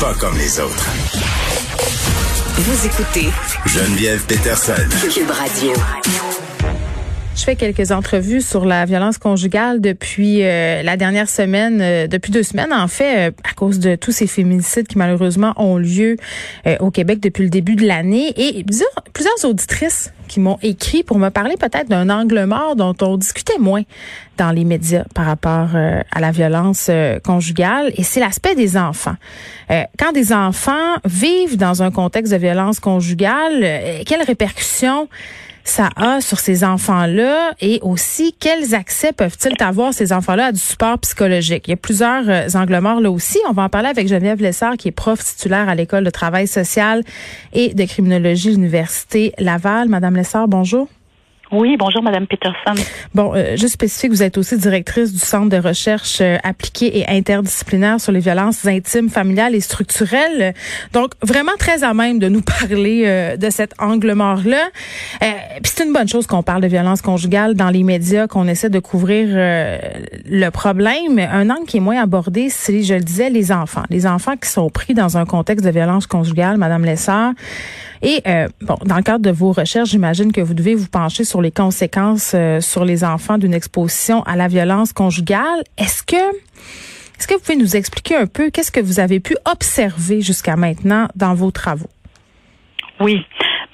Pas comme les autres. Vous écoutez Geneviève Peterson. Cube Radio. Je fais quelques entrevues sur la violence conjugale depuis euh, la dernière semaine, euh, depuis deux semaines en fait, euh, à cause de tous ces féminicides qui malheureusement ont lieu au Québec depuis le début de l'année. Et plusieurs, plusieurs auditrices qui m'ont écrit pour me parler peut-être d'un angle mort dont on discutait moins dans les médias par rapport à la violence conjugale. Et c'est l'aspect des enfants. quand des enfants vivent dans un contexte de violence conjugale, quelles répercussions ça a sur ces enfants-là et aussi quels accès peuvent-ils avoir ces enfants-là à du support psychologique? Il y a plusieurs euh, angles là aussi. On va en parler avec Geneviève Lessard qui est prof titulaire à l'école de travail social et de criminologie de l'université Laval. Madame Lessard, bonjour. Oui, bonjour Madame Peterson. Bon, euh, juste spécifique, vous êtes aussi directrice du Centre de recherche euh, appliquée et interdisciplinaire sur les violences intimes, familiales et structurelles. Donc, vraiment très à même de nous parler euh, de cet angle mort-là. Euh, Puis c'est une bonne chose qu'on parle de violence conjugale dans les médias, qu'on essaie de couvrir le problème. Un angle qui est moins abordé, c'est, je le disais, les enfants. Les enfants qui sont pris dans un contexte de violence conjugale, Madame Lessard. Et euh, bon, dans le cadre de vos recherches, j'imagine que vous devez vous pencher sur les conséquences euh, sur les enfants d'une exposition à la violence conjugale. Est-ce que est-ce que vous pouvez nous expliquer un peu qu'est-ce que vous avez pu observer jusqu'à maintenant dans vos travaux? Oui.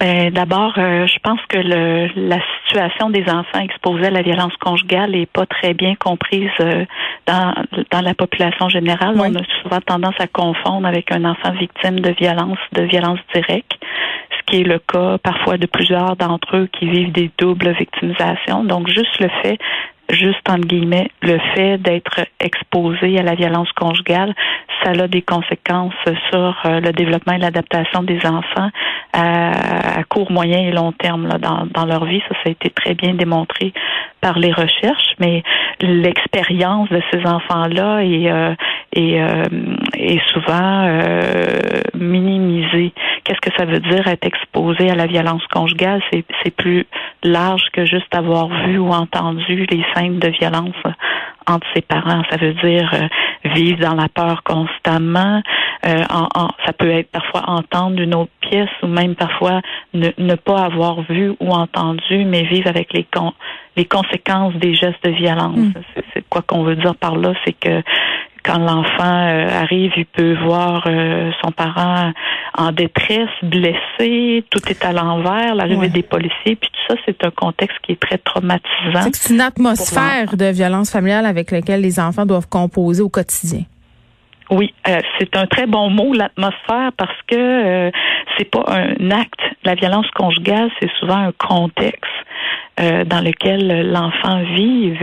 Ben, D'abord, euh, je pense que le, la situation des enfants exposés à la violence conjugale n'est pas très bien comprise euh, dans, dans la population générale. On a souvent tendance à confondre avec un enfant victime de violence, de violence directe, ce qui est le cas parfois de plusieurs d'entre eux qui vivent des doubles victimisations. Donc, juste le fait juste entre guillemets, le fait d'être exposé à la violence conjugale, ça a des conséquences sur euh, le développement et l'adaptation des enfants à, court, moyen et long terme dans, leur vie. Ça, ça a été très bien démontré par les recherches, mais l'expérience de ces enfants-là est, euh, est, euh, souvent minimisée. Qu'est-ce que ça veut dire être exposé à la violence conjugale? C'est plus large que juste avoir vu ou entendu les scènes de violence entre ses parents. Ça veut dire euh, vivre dans la peur constamment. Euh, en, ça peut être parfois entendre une autre pièce ou même parfois ne, ne pas avoir vu ou entendu, mais vivre avec les, con, les conséquences des gestes de violence. Mm. C'est quoi qu'on veut dire par là, c'est que quand l'enfant euh, arrive, il peut voir euh, son parent en détresse, blessé, tout est à l'envers, l'arrivée des policiers, puis tout ça, c'est un contexte qui est très traumatisant. C'est une atmosphère de violence familiale avec laquelle les enfants doivent composer au quotidien. Oui, euh, c'est un très bon mot, l'atmosphère, parce que c'est pas un acte. La violence conjugale, c'est souvent un contexte. Euh, dans lequel l'enfant vit.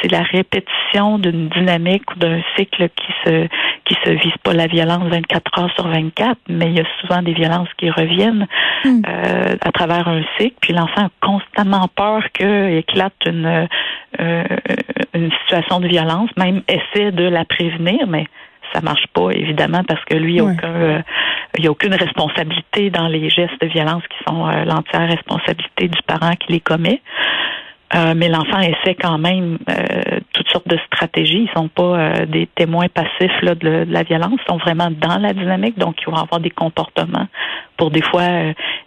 C'est la répétition d'une dynamique ou d'un cycle qui se qui se vise pas la violence 24 heures sur 24, mais il y a souvent des violences qui reviennent hmm. euh, à travers un cycle. Puis l'enfant a constamment peur que éclate une euh, une situation de violence, même essaie de la prévenir, mais ça marche pas évidemment parce que lui, il n'y aucun, a aucune responsabilité dans les gestes de violence qui sont euh, l'entière responsabilité du parent qui les commet. Euh, mais l'enfant essaie quand même euh, toutes sortes de stratégies. Ils sont pas des témoins passifs là, de, la violence, ils sont vraiment dans la dynamique, donc ils vont avoir des comportements pour des fois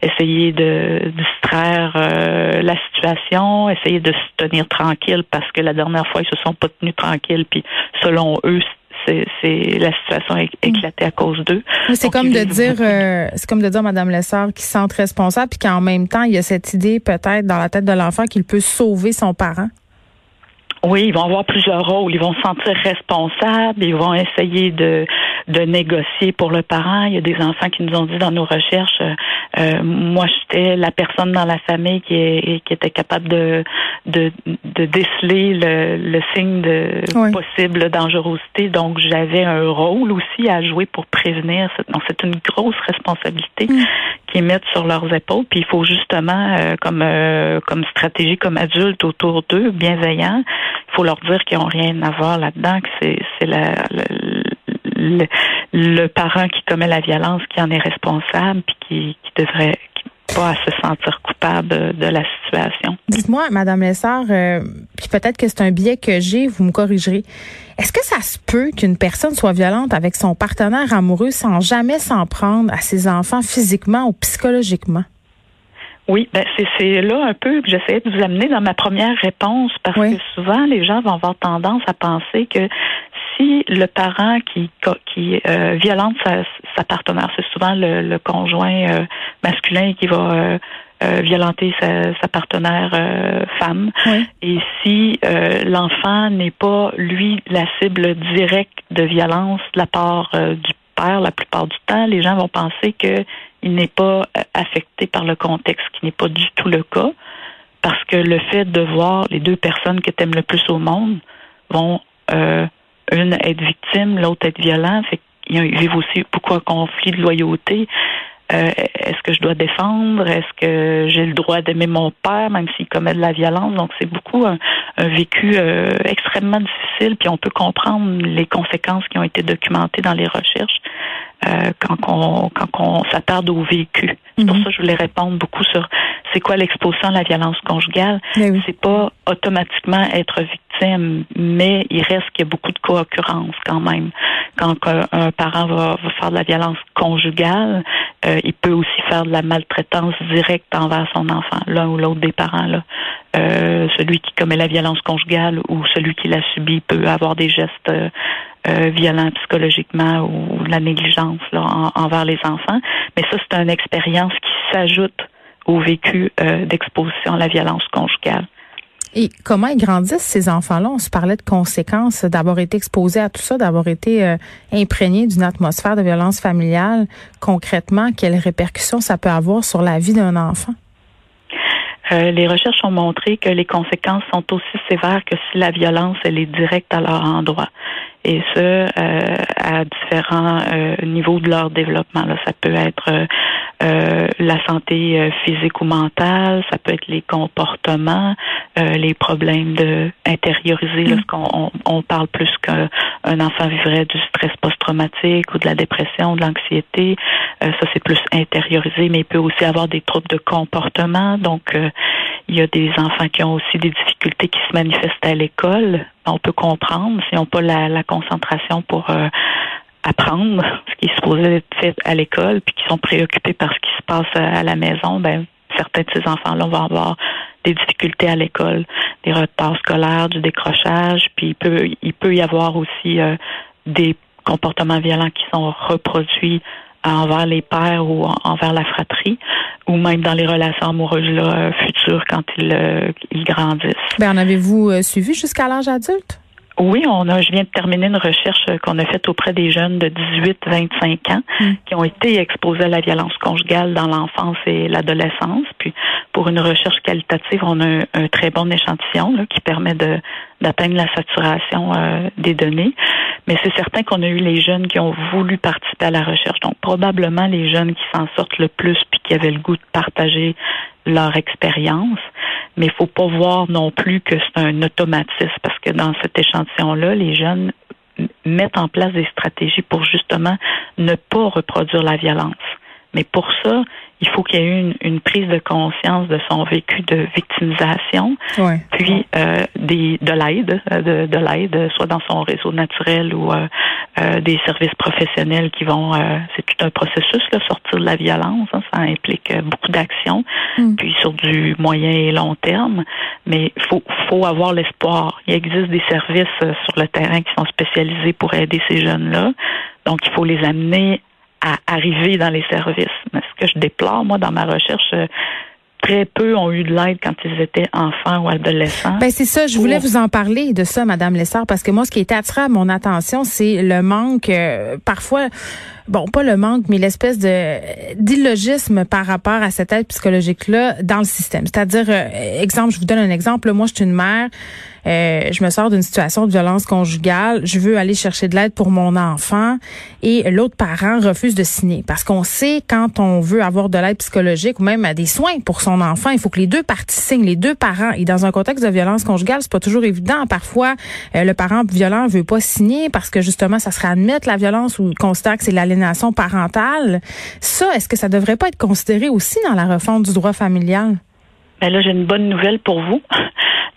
essayer de distraire la situation, essayer de se tenir tranquille parce que la dernière fois ils se sont pas tenus tranquilles, puis selon eux c'est la situation est éclatée à cause d'eux. C'est comme de dire, euh, c'est comme de dire Madame Lessard qui se sent responsable, puis qu'en même temps il y a cette idée peut-être dans la tête de l'enfant qu'il peut sauver son parent. Oui, ils vont avoir plusieurs rôles. Ils vont se sentir responsables, ils vont essayer de, de négocier pour le parent. Il y a des enfants qui nous ont dit dans nos recherches, euh, euh moi j'étais la personne dans la famille qui, est, qui était capable de, de, de déceler le, le signe de possible dangerosité. Donc j'avais un rôle aussi à jouer pour prévenir. Donc c'est une grosse responsabilité mm. qu'ils mettent sur leurs épaules. Puis il faut justement, euh, comme euh, comme stratégie, comme adulte autour d'eux, bienveillants, il faut leur dire qu'ils n'ont rien à voir là-dedans, que c'est, c'est la, le, le, parent qui commet la violence qui en est responsable, puis qui, qui devrait pas à se sentir coupable de la situation. Dites-moi, Madame Lessard, euh, puis peut-être que c'est un biais que j'ai, vous me corrigerez. Est-ce que ça se peut qu'une personne soit violente avec son partenaire amoureux sans jamais s'en prendre à ses enfants physiquement ou psychologiquement? Oui, ben c'est là un peu que j'essayais de vous amener dans ma première réponse parce que souvent les gens vont avoir tendance à penser que si le parent qui qui euh, violente sa, partenaire, c'est souvent le, conjoint euh, masculin qui va euh, violenter sa, partenaire femme. Et si l'enfant n'est pas lui la cible directe de violence de la part du père, la plupart du temps, les gens vont penser que il n'est pas affecté par le contexte, qui n'est pas du tout le cas, parce que le fait de voir les deux personnes que tu aimes le plus au monde vont une être victime, l'autre être violent. Fait qu'ils vivent aussi beaucoup un conflit de loyauté. Euh, est-ce que je dois défendre? Est-ce que j'ai le droit d'aimer mon père, même s'il commet de la violence? Donc, c'est beaucoup un, vécu euh, extrêmement difficile, puis on peut comprendre les conséquences qui ont été documentées dans les recherches euh, quand on quand on s'attarde au vécu. C'est pour mhm. ça que je voulais répondre beaucoup sur c'est quoi l'exposition à la violence conjugale. C'est pas automatiquement être victime, mais il reste qu'il y a beaucoup de co-occurrence quand même. Quand un, parent va, faire de la violence conjugale, euh, il peut aussi faire de la maltraitance directe envers son enfant, l'un ou l'autre des parents. Là. Euh, celui qui commet la violence conjugale ou celui qui l'a subi peut avoir des gestes euh, violents psychologiquement ou la négligence là, envers les enfants. Mais ça, c'est une expérience qui s'ajoute au vécu euh, d'exposition à la violence conjugale. Et comment ils grandissent, ces enfants-là? On se parlait de conséquences d'avoir été exposés à tout ça, d'avoir été euh, imprégné d'une atmosphère de violence familiale. Concrètement, quelles répercussions ça peut avoir sur la vie d'un enfant? Euh, les recherches ont montré que les conséquences sont aussi sévères que si la violence elle est directe à leur endroit et ce euh, à différents euh, niveaux de leur développement. Là. Ça peut être euh, la santé physique ou mentale, ça peut être les comportements, les problèmes de intérioriser, mm. lorsqu'on on, parle plus qu'un enfant vivrait du stress post-traumatique ou de la dépression, de l'anxiété, ça c'est plus intériorisé, mais il peut aussi avoir des troubles de comportement, donc il y a des enfants qui ont aussi des difficultés qui se manifestent à l'école. On peut comprendre s'ils n'ont pas la, concentration pour euh, apprendre ce qui est supposé être fait à l'école, puis qui sont préoccupés par ce qui se passe à la maison. Ben, certains de ces enfants-là vont avoir des difficultés à l'école, des retards scolaires, du décrochage, puis il peut, il peut y avoir aussi euh, des comportements violents qui sont reproduits envers les pères ou envers la fratrie ou même dans les relations amoureuses là, futures quand ils, euh, ils grandissent. Ben, en avez-vous euh, suivi jusqu'à l'âge adulte? Oui, on a, je viens de terminer une recherche qu'on a faite auprès des jeunes de 18-25 ans hmm. qui ont été exposés à la violence conjugale dans l'enfance et l'adolescence. Puis, pour une recherche qualitative, on a un, très bon échantillon là, qui permet de d'atteindre la saturation euh, des données. Mais c'est certain qu'on a eu les jeunes qui ont voulu participer à la recherche. Donc, probablement les jeunes qui s'en sortent le plus puis qui avaient le goût de partager leur expérience. Mais il faut pas voir non plus que c'est un automatisme parce que dans cet échantillon-là, les jeunes mettent en place des stratégies pour justement ne pas reproduire la violence. Mais pour ça, il faut qu'il y ait une, une, prise de conscience de son vécu de victimisation, puis euh, des, de l'aide, de, de l'aide, soit dans son réseau naturel ou euh, euh des services professionnels qui vont. Euh, c'est tout un processus, là, sortir de la violence. Hein, ça implique beaucoup d'actions, mm. puis sur du moyen et long terme. Mais il faut, faut avoir l'espoir. Il existe des services sur le terrain qui sont spécialisés pour aider ces jeunes-là. Donc, il faut les amener à arriver dans les services. Mais ce que je déplore, moi, dans ma recherche, euh, très peu ont eu de l'aide quand ils étaient enfants ou adolescents. Ben c'est ça, je voulais vous en parler de ça, Madame Lessard, parce que moi, ce qui était attiré à mon attention, c'est le manque, euh, parfois, bon, pas le manque, mais l'espèce de d'illogisme par rapport à cette aide psychologique-là dans le système. C'est-à-dire, euh, exemple, je vous donne un exemple. Moi, je suis une mère. Euh, je me sors d'une situation de violence conjugale, je veux aller chercher de l'aide pour mon enfant et l'autre parent refuse de signer parce qu'on sait quand on veut avoir de l'aide psychologique ou même des soins pour son enfant, il faut que les deux parties signent, les deux parents. Et dans un contexte de violence conjugale, c'est pas toujours évident. Parfois, euh, le parent violent veut pas signer parce que justement, ça serait admettre la violence ou considère que c'est l'aliénation parentale. Ça, est-ce que ça devrait pas être considéré aussi dans la refonte du droit familial? Ben là, j'ai une bonne nouvelle pour vous.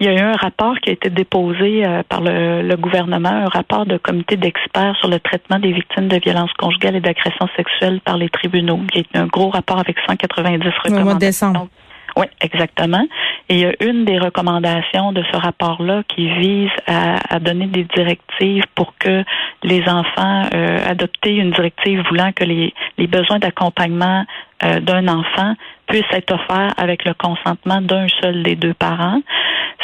Il y a eu un rapport qui a été déposé euh, par le, gouvernement, un rapport de comité d'experts sur le traitement des victimes de violences conjugales et d'agressions sexuelles par les tribunaux, qui est un gros rapport avec 190 recommandations. Au mois de décembre. Oui, exactement. Et il y a une des recommandations de ce rapport-là qui vise à, donner des directives pour que les enfants euh, une directive voulant que les, les besoins d'accompagnement euh, d'un enfant puissent être offerts avec le consentement d'un seul des deux parents.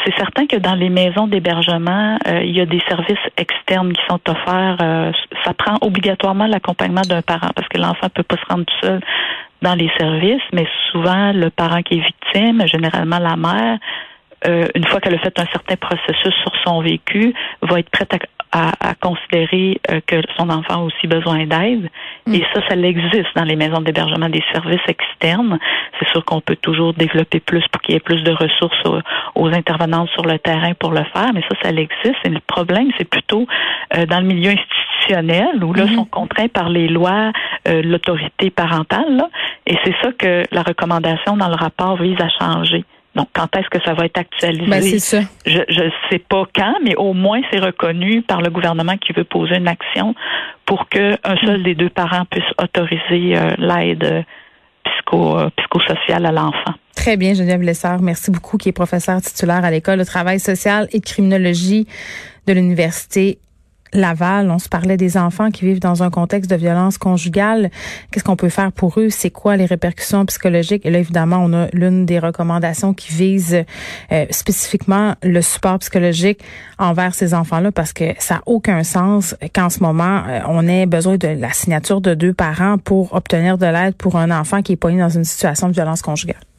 C'est certain que dans les maisons d'hébergement, euh, il y a des services externes qui sont offerts. Euh, ça prend obligatoirement l'accompagnement d'un parent parce que l'enfant peut pas se rendre seul dans les services, mais souvent le parent qui est victime, généralement la mère, euh, une fois qu'elle a fait un certain processus sur son vécu, va être prête à, à, considérer euh, que son enfant a aussi besoin d'aide. Mm. Et ça, ça existe dans les maisons d'hébergement des services externes. C'est sûr qu'on peut toujours développer plus pour qu'il y ait plus de ressources aux, intervenants sur le terrain pour le faire, mais ça, ça existe. Et le problème, c'est plutôt euh, dans le milieu institutionnel où là, mm-hmm. sont contraints par les lois, l'autorité parentale. Là, et c'est ça que la recommandation dans le rapport vise à changer. Donc, quand est-ce que ça va être actualisé? Ben, c'est ça. Je ne sais pas quand, mais au moins c'est reconnu par le gouvernement qui veut poser une action pour qu'un seul des deux parents puisse autoriser euh, l'aide psycho, euh, psychosociale à l'enfant. Très bien, Geneviève Lessard. Merci beaucoup, qui est professeur titulaire à l'École de travail social et de criminologie de l'Université Laval, on se parlait des enfants qui vivent dans un contexte de violence conjugale. Qu'est-ce qu'on peut faire pour eux? C'est quoi les répercussions psychologiques? Et là, évidemment, on a l'une des recommandations qui vise euh, spécifiquement le support psychologique envers ces enfants-là parce que ça n'a aucun sens qu'en ce moment, euh, on ait besoin de la signature de deux parents pour obtenir de l'aide pour un enfant qui est poigné dans une situation de violence conjugale.